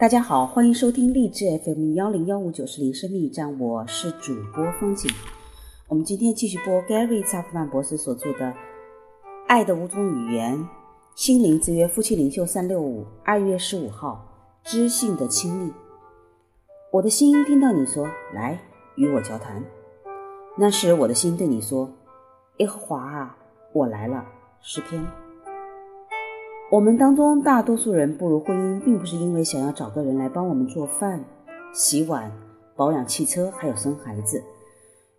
大家好，欢迎收听励志 FM 幺零幺五九四零生命驿站，我是主播风景。我们今天继续播 Gary 萨夫曼博士所著的《爱的五种语言》，心灵之约夫妻领袖三六五，二月十五号，知性的亲密。我的心听到你说来与我交谈，那时我的心对你说：耶和华啊，我来了。诗篇。我们当中大多数人步入婚姻，并不是因为想要找个人来帮我们做饭、洗碗、保养汽车，还有生孩子。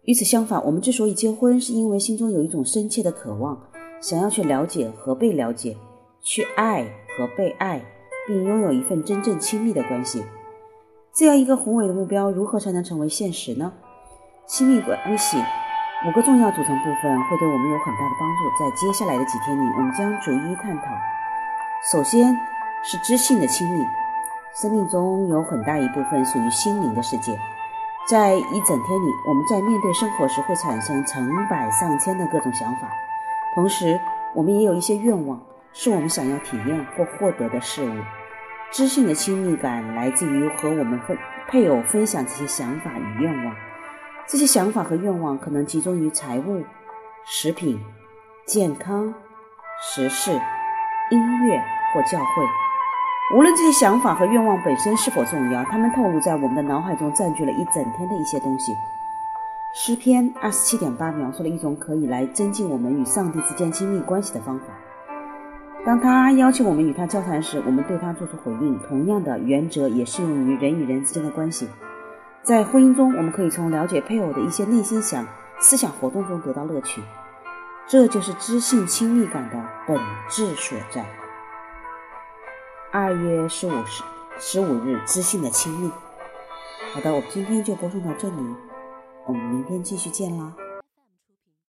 与此相反，我们之所以结婚，是因为心中有一种深切的渴望，想要去了解和被了解，去爱和被爱，并拥有一份真正亲密的关系。这样一个宏伟的目标，如何才能成为现实呢？亲密关系五个重要组成部分会对我们有很大的帮助。在接下来的几天里，我们将逐一探讨。首先是知性的亲密，生命中有很大一部分属于心灵的世界。在一整天里，我们在面对生活时会产生成百上千的各种想法，同时我们也有一些愿望，是我们想要体验或获得的事物。知性的亲密感来自于和我们分配偶分享这些想法与愿望。这些想法和愿望可能集中于财务、食品、健康、时事。音乐或教会，无论这些想法和愿望本身是否重要，他们透露在我们的脑海中占据了一整天的一些东西。诗篇二十七点八描述了一种可以来增进我们与上帝之间亲密关系的方法。当他要求我们与他交谈时，我们对他做出回应。同样的原则也适用于人与人之间的关系。在婚姻中，我们可以从了解配偶的一些内心想、思想活动中得到乐趣。这就是知性亲密感的本质所在。二月十五十十五日，知性的亲密。好的，我们今天就播送到这里，我们明天继续见啦。